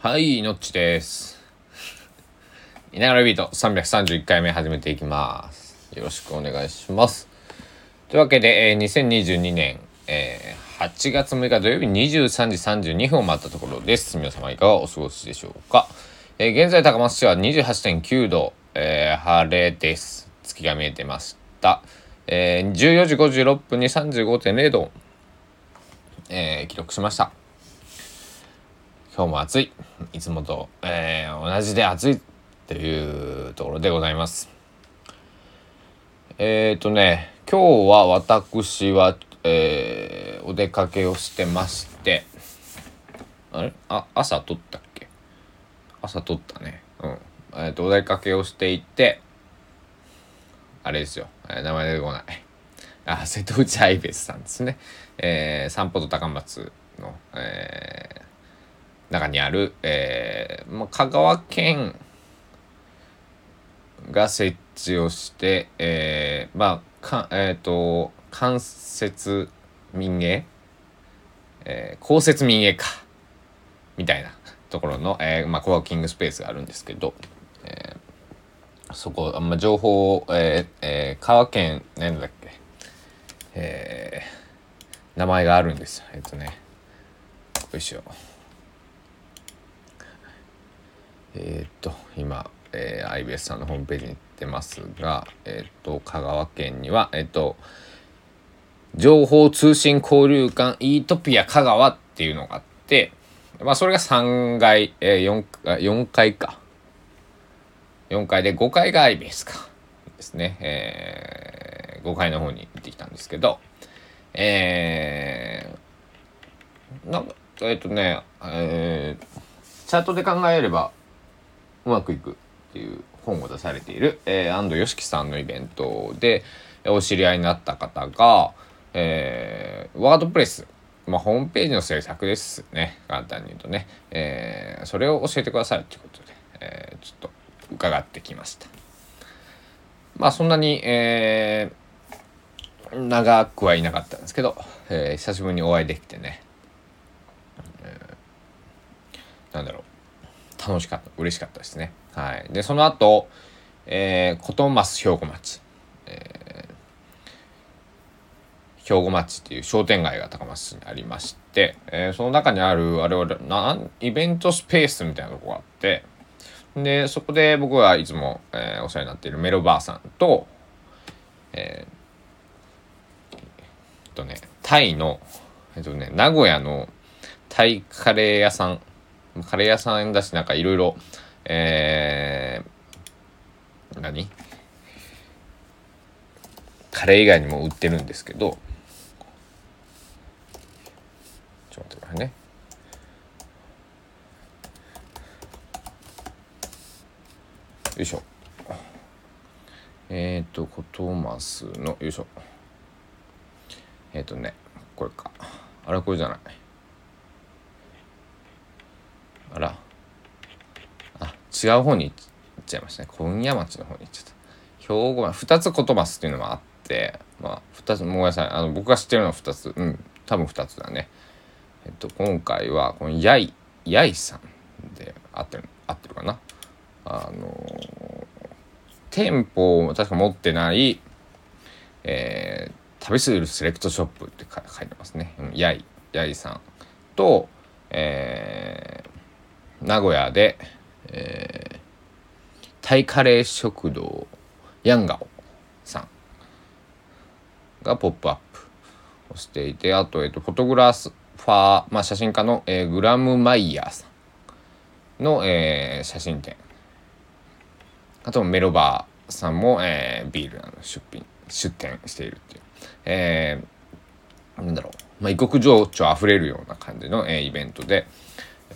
はい、のっちです。いながらビート331回目始めていきます。よろしくお願いします。というわけで、えー2022年、えー8月6日土曜日23時32分を回ったところです。皆様いかがお過ごしでしょうか。えー現在高松市は28.9度、えー晴れです。月が見えてました。えー14時56分に35.0度、えー記録しました。今日も暑い。いつもと、えー同じで暑いっていうところでございます。えっ、とね今日は私は、えーお出かけをしてまして。あれ？あ朝撮ったっけ？朝撮ったね。うん。えっ、とお出かけをしていてあれですよ、名前出てこない。あ瀬戸内愛別さんですね、えー散歩と高松の、えー中にある、えーまあ、香川県が設置をして、えーまあかえっ、と間接民営、えー公設民営かみたいなところの、えーまあ、コワーキングスペースがあるんですけど、えーそこ、あんま情報を、えーえー、香川県なんだっけ、えー名前があるんですよえっ、とねよいしょえーっと今、えー、IBS さんのホームページに行ってますが、えっと香川県にはえっと情報通信交流館イートピア香川っていうのがあってまあそれが3階、えー、4, 4階か。4階で5階が IBS かですね、えー、5階の方に行ってきたんですけどえー、なんかえーっとねえーチャートで考えればうまくいくっていう本を出されている、えー、安藤良樹さんのイベントでお知り合いになった方が、えーワードプレス、まあ、ホームページの制作ですね。簡単に言うとね、えーそれを教えてくださいということで、えーちょっと伺ってきました。まあそんなに、えー長くはいなかったんですけど、えー久しぶりにお会いできてね、えーなんだろう。楽しかった嬉しかったですね。はい。でその後、えー、琴増兵庫町、えー兵庫町っていう商店街が高松市にありまして、えーその中にあるあれはなんイベントスペースみたいなとこがあってでそこで僕はいつも、えーお世話になっているメロばあさんとえーえっとねタイのえっとね名古屋のタイカレー屋さんカレー屋さんだしなんかいろいろえー、何？カレー以外にも売ってるんですけどちょっと待ってくださいね。よいしょ。えっ、ー、とコトマスのよいしょ。えっ、ー、とねこれか。あれこれじゃない。あら。あ違う方に行っちゃいましたね。今夜町の方に行っちゃった。兵庫町2つ言葉すっていうのもあってまあ2つごめんなさい。あの僕が知ってるのは2つ。うん多分2つだね。えっと今回はこのやいやいさんで合ってる合ってるかな。あの店舗を確か持ってないえー、旅するセレクトショップってか書いてますね、うん、やいやいさんとえー名古屋で、えータイカレー食堂ヤンガオさんが「ポップアップをしていてあと,、えー、とフォトグラスファー、まあ、写真家の、えーグラム・マイヤーさんの、えー写真展。あとメロバーさんも、えービールの出品出店しているっていう、えーなんだろう、まあ、異国情緒あふれるような感じの、えーイベントで、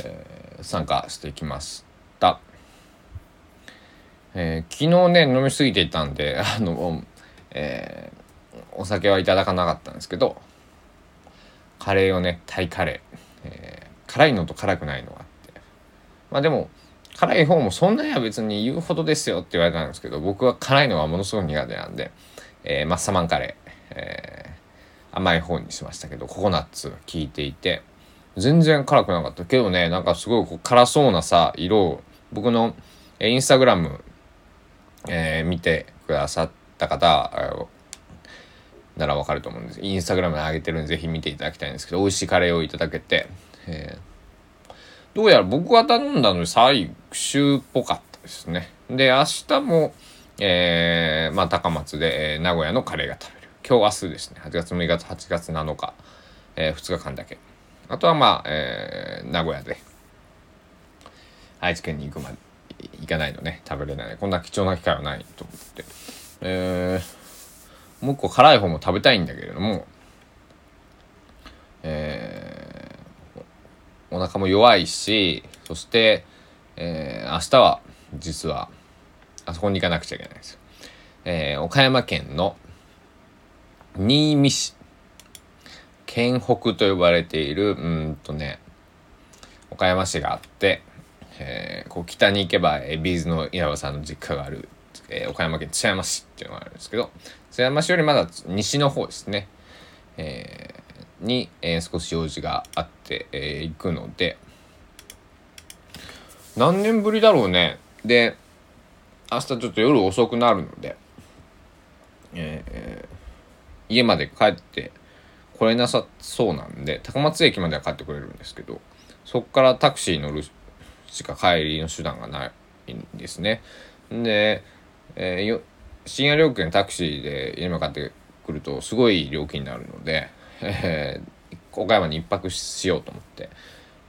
えー参加してきました。えー昨日ね飲み過ぎていたんで あの、えーお酒はいただかなかったんですけどカレーをねタイカレー、えー辛いのと辛くないのがあってまあでも辛い方もそんなには別に言うほどですよって言われたんですけど僕は辛いのはものすごく苦手なんで、えーマッサマンカレー、えー甘い方にしましたけどココナッツ効いていて全然辛くなかった。けどねなんかすごいこう辛そうなさ色を僕のインスタグラム、えー、見てくださった方ならわかると思うんです。インスタグラムに上げてるんでぜひ見ていただきたいんですけど美味しいカレーをいただけて、えー、どうやら僕が頼んだのに最終っぽかったですね。で明日もえー、まあ高松で、えー、名古屋のカレーが食べる。今日明日ですね。8月6日8月7日、えー、2日間だけ。あとはまあ、えー、名古屋で愛知県に行くまで行かないのね。食べれない。こんな貴重な機会はないと思って。えー、もう一個辛い方も食べたいんだけれどもえー、お腹も弱いしそして、えー、明日は実はあそこに行かなくちゃいけないんです。えー、岡山県の新見市。県北と呼ばれているうんとね岡山市があって、えー、こう北に行けばえビーズの稲葉さんの実家がある、えー、岡山県津山市っていうのがあるんですけど津山市よりまだ西の方ですね、えー、に、えー、少し用事があって、えー、行くので何年ぶりだろうね。で明日ちょっと夜遅くなるので、えー、家まで帰って来れなさそうなんで高松駅までは帰ってくれるんですけどそっからタクシー乗るしか帰りの手段がないんですね。で、えー、深夜料金タクシーで家まで帰ってくるとすごい料金になるので、えー、岡山に一泊しようと思って。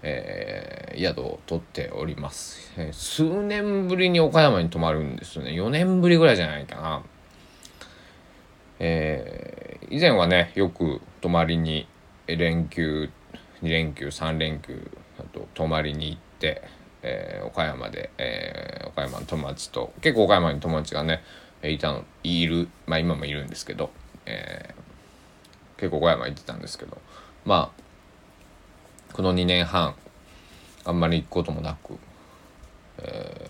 えー、宿を取っております、えー、数年ぶりに岡山に泊まるんですよね4年ぶりぐらいじゃないかなえー、以前はねよく泊まりに連休2連休3連休あと泊まりに行って、えー、岡山で、えー、岡山の友達と結構岡山に友達がねいたのいるまあ今もいるんですけど、えー、結構岡山行ってたんですけどまあこの2年半あんまり行くこともなく、えー、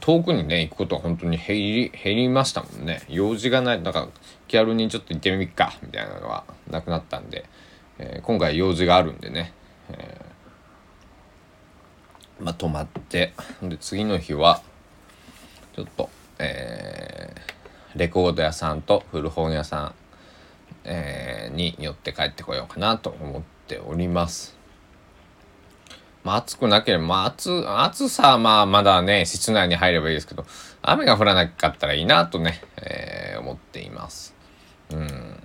遠くにね行くことは本当に減り減りましたもんね用事がないなんか気軽にちょっと行ってみっかみたいなのはなくなったんで、えー、今回用事があるんでね、えー、まあ泊まってで次の日はちょっとえー、レコード屋さんと古本屋さん、えー、に寄って帰ってこようかなと思っております。まあ、暑くなければ、まあ、暑、暑さはまあ、まだね、室内に入ればいいですけど、雨が降らなかったらいいなとね、えー、思っています。うん。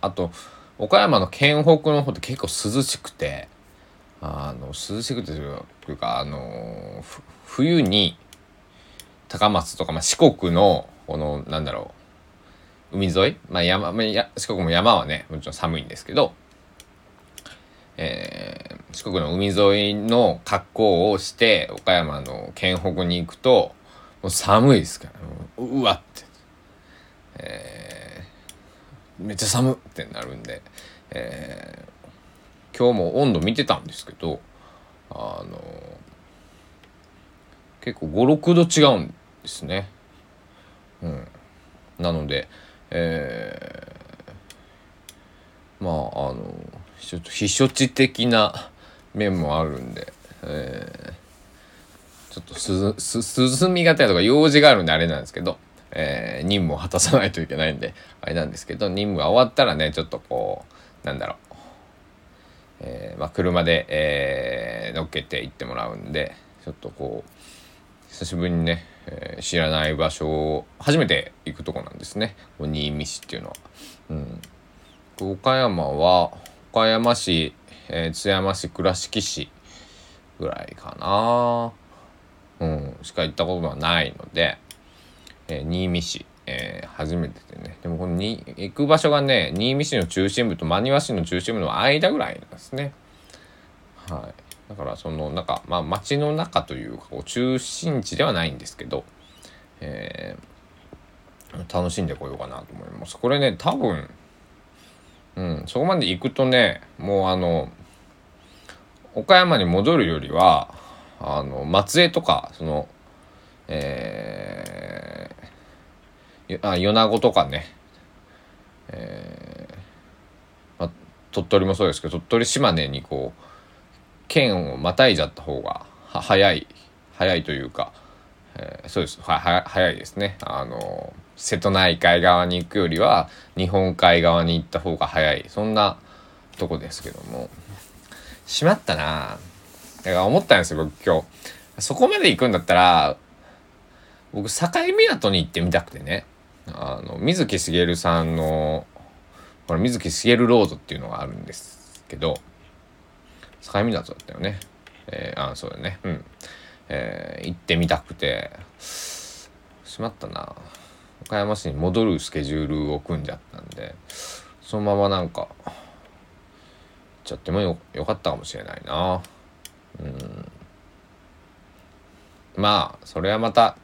あと、岡山の県北の方って結構涼しくて、あの、涼しくてというか、あの、冬に、高松とか、まあ、四国の、この、なんだろう、海沿いまあ山、四国も山はね、もちろん寒いんですけど、えー、四国の海沿いの格好をして岡山の県北に行くともう寒いですからうわって、えー、めっちゃ寒ってなるんで、えー、今日も温度見てたんですけどあの結構56度違うんですね。うん、なので、えー、まああのちょっと避暑地的な面もあるんで、えー、ちょっとすす涼みがたいとか用事があるんであれなんですけど、えー、任務を果たさないといけないんであれなんですけど任務が終わったらねちょっとこうなんだろう、えー、まあ、車で、え乗っけて行ってもらうんでちょっとこう久しぶりにね、え知らない場所を初めて行くとこなんですね新見市っていうのは。うん、岡山は岡山市、えー、津山市倉敷市ぐらいかな。うんしか行ったことがないので、えー、新見市、えー、初めてでね。でもこのに行く場所がね新見市の中心部と真庭市の中心部の間ぐらいなんですね。はい。だからそのなんかまあ街の中というかこう中心地ではないんですけどえー、楽しんでこようかなと思います。これね多分うん、そこまで行くとねもうあの岡山に戻るよりはあの松江とかそのえー、あ米子とかね、えーま、鳥取もそうですけど鳥取島根にこう県をまたいじゃった方が早い早いというか、えー、そうです。はは早いですね。あの瀬戸内海側に行くよりは日本海側に行った方が早い。そんなとこですけども。しまったな。だから思ったんですよ僕今日。そこまで行くんだったら僕境港に行ってみたくてね。あの水木しげるさんのこれ水木しげるロードっていうのがあるんですけど境港だったよね。えー、あそうだね。うん。えー、行ってみたくて。しまったな。岡山市に戻るスケジュールを組んじゃったんでそのままなんか行っちゃってもよよかったかもしれないな。うん。まあそれはまた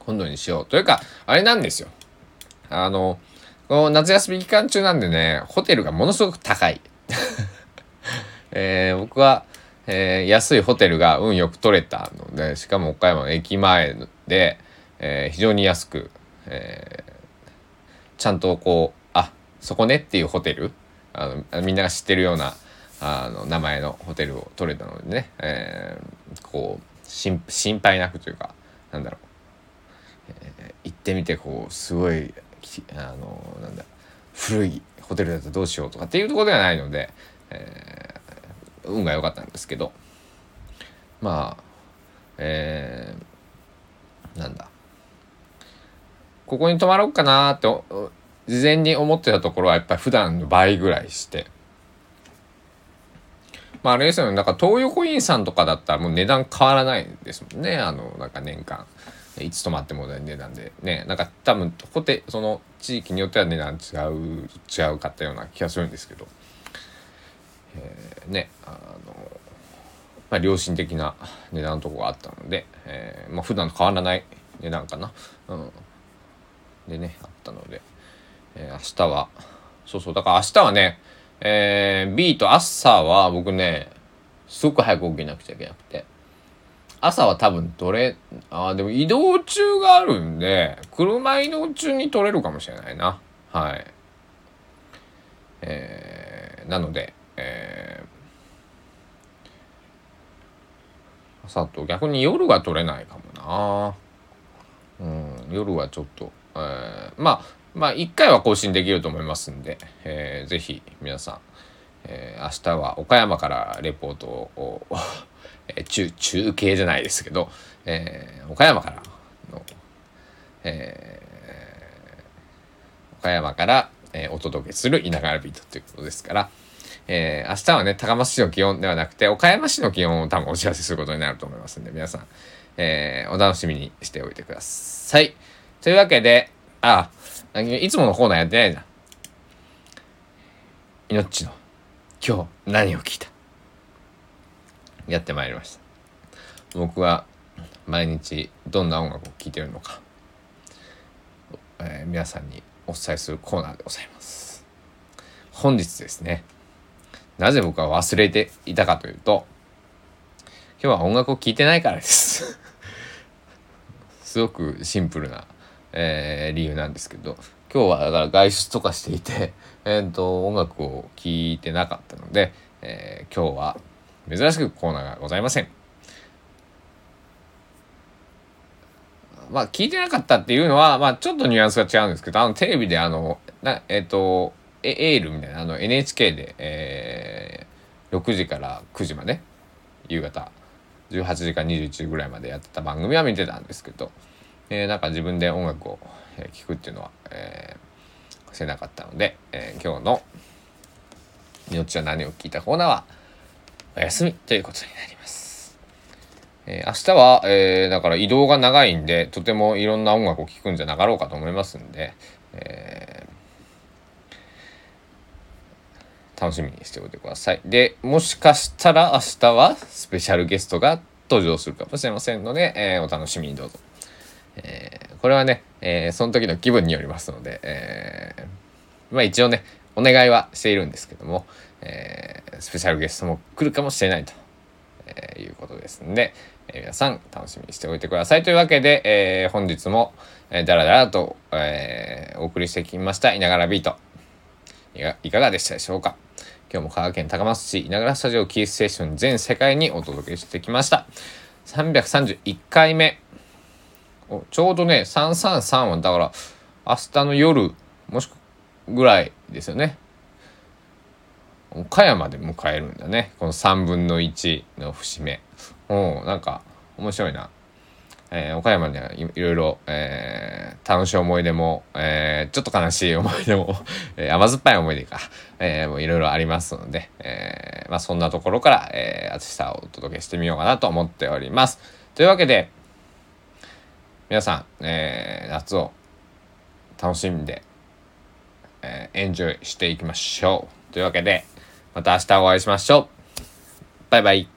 今度にしよう。というかあれなんですよ。あのこの夏休み期間中なんでねホテルがものすごく高い。えー、僕はえー、安いホテルが運よく取れたのでしかも岡山の駅前で、えー、非常に安く、えー、ちゃんとこうあそこねっていうホテル？あのみんなが知ってるようなあの名前のホテルを取れたのでね、えー、こう心配なくというかなんだろう、えー、行ってみてこうすごいあのなんだ古いホテルだとどうしようとかっていうところではないので、えー運が良かったんですけど。まあえー、なんだ。ここに泊まろうかなって事前に思ってたところはやっぱり普段の倍ぐらいして。まああれですよね。だか東横インさんとかだったらもう値段変わらないですもんね。あのなんか年間。いつ泊まっても値段で。ね。なんか多分ホテその地域によっては値段違う違うかったような気がするんですけど。えー、ね。あの、まあ、良心的な値段のとこがあったので、えー、まあ普段と変わらない値段かな、うん、でねあったので、えー、明日はそうそうだから明日はね、えー、B と朝は僕ねすごく早く起きなくちゃいけなくて朝は多分取れあでも移動中があるんで車移動中に取れるかもしれないな。はい。えー、なのでえー、朝と逆に夜は取れないかもな。うん夜はちょっと、えー、まあまあ1回は更新できると思いますんで、えー、ぜひ皆さん、えー、明日は岡山からレポートを え、中中継じゃないですけど、えー、岡山からの、えー、岡山から、えー、お届けする稲川ビートということですから、えー、明日はね、高松市の気温ではなくて、岡山市の気温を多分お知らせすることになると思いますんで、皆さん、えー、お楽しみにしておいてください。というわけで、あ、いつものコーナーやってないじゃん。命の今日何を聞いた？やってまいりました。僕は毎日どんな音楽を聴いてるのか、えー、皆さんにお伝えするコーナーでございます。本日ですね、なぜ僕は忘れていたかというと、今日は音楽を聴いてないからですすごくシンプルな、えー、理由なんですけど、今日はだから外出とかしていて、えっ、ー、と、音楽を聴いてなかったので、えー、今日は珍しくコーナーがございません。まあ、聞いてなかったっていうのは、まあ、ちょっとニュアンスが違うんですけど、あの、テレビであの、なえっ、ー、と、エールみたいなあの NHK で、えー、6時から9時まで夕方18時から21時ぐらいまでやってた番組は見てたんですけど、えー、なんか自分で音楽を聴くっていうのは、えー、せなかったので、えー、今日の「命は何を聞いた」コーナーはお休みということになります。えー、明日は、えー、だから移動が長いんでとてもいろんな音楽を聴くんじゃなかろうかと思いますんで、えー楽しみにしておいてください。で、もしかしたら明日はスペシャルゲストが登場するかもしれませんので、えー、お楽しみにどうぞ。えー、これはね、えー、その時の気分によりますので、えまあ一応ね、お願いはしているんですけども、えスペシャルゲストも来るかもしれないと、えいうことですんで、え皆さん楽しみにしておいてください。というわけで、え本日も、えー、だらだらと、えお送りしてきました、いながらビート。いかがでしたでしょうか？今日も香川県高松市稲倉スタジオキーステーション全世界にお届けしてきました331回目ちょうどね333はだから明日の夜もしくぐらいですよね。岡山で迎えるんだね。この3分の1の節目。うんなんか面白いな。えー、岡山ではいろいろ、えー、楽しい思い出も、えー、ちょっと悲しい思い出も、え甘酸っぱい思い出か、えもういろいろありますので、えまあ、そんなところから、えー、暑さをお届けしてみようかなと思っております。というわけで、皆さん、え夏を楽しんで、えエンジョイしていきましょう。というわけで、また明日お会いしましょう。バイバイ。